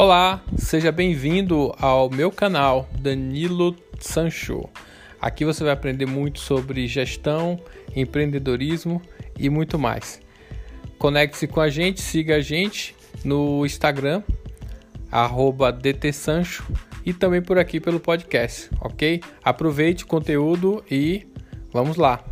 Olá, seja bem-vindo ao meu canal Danilo Sancho. Aqui você vai aprender muito sobre gestão, empreendedorismo e muito mais. Conecte-se com a gente, siga a gente no Instagram, DTSancho e também por aqui pelo podcast, ok? Aproveite o conteúdo e vamos lá!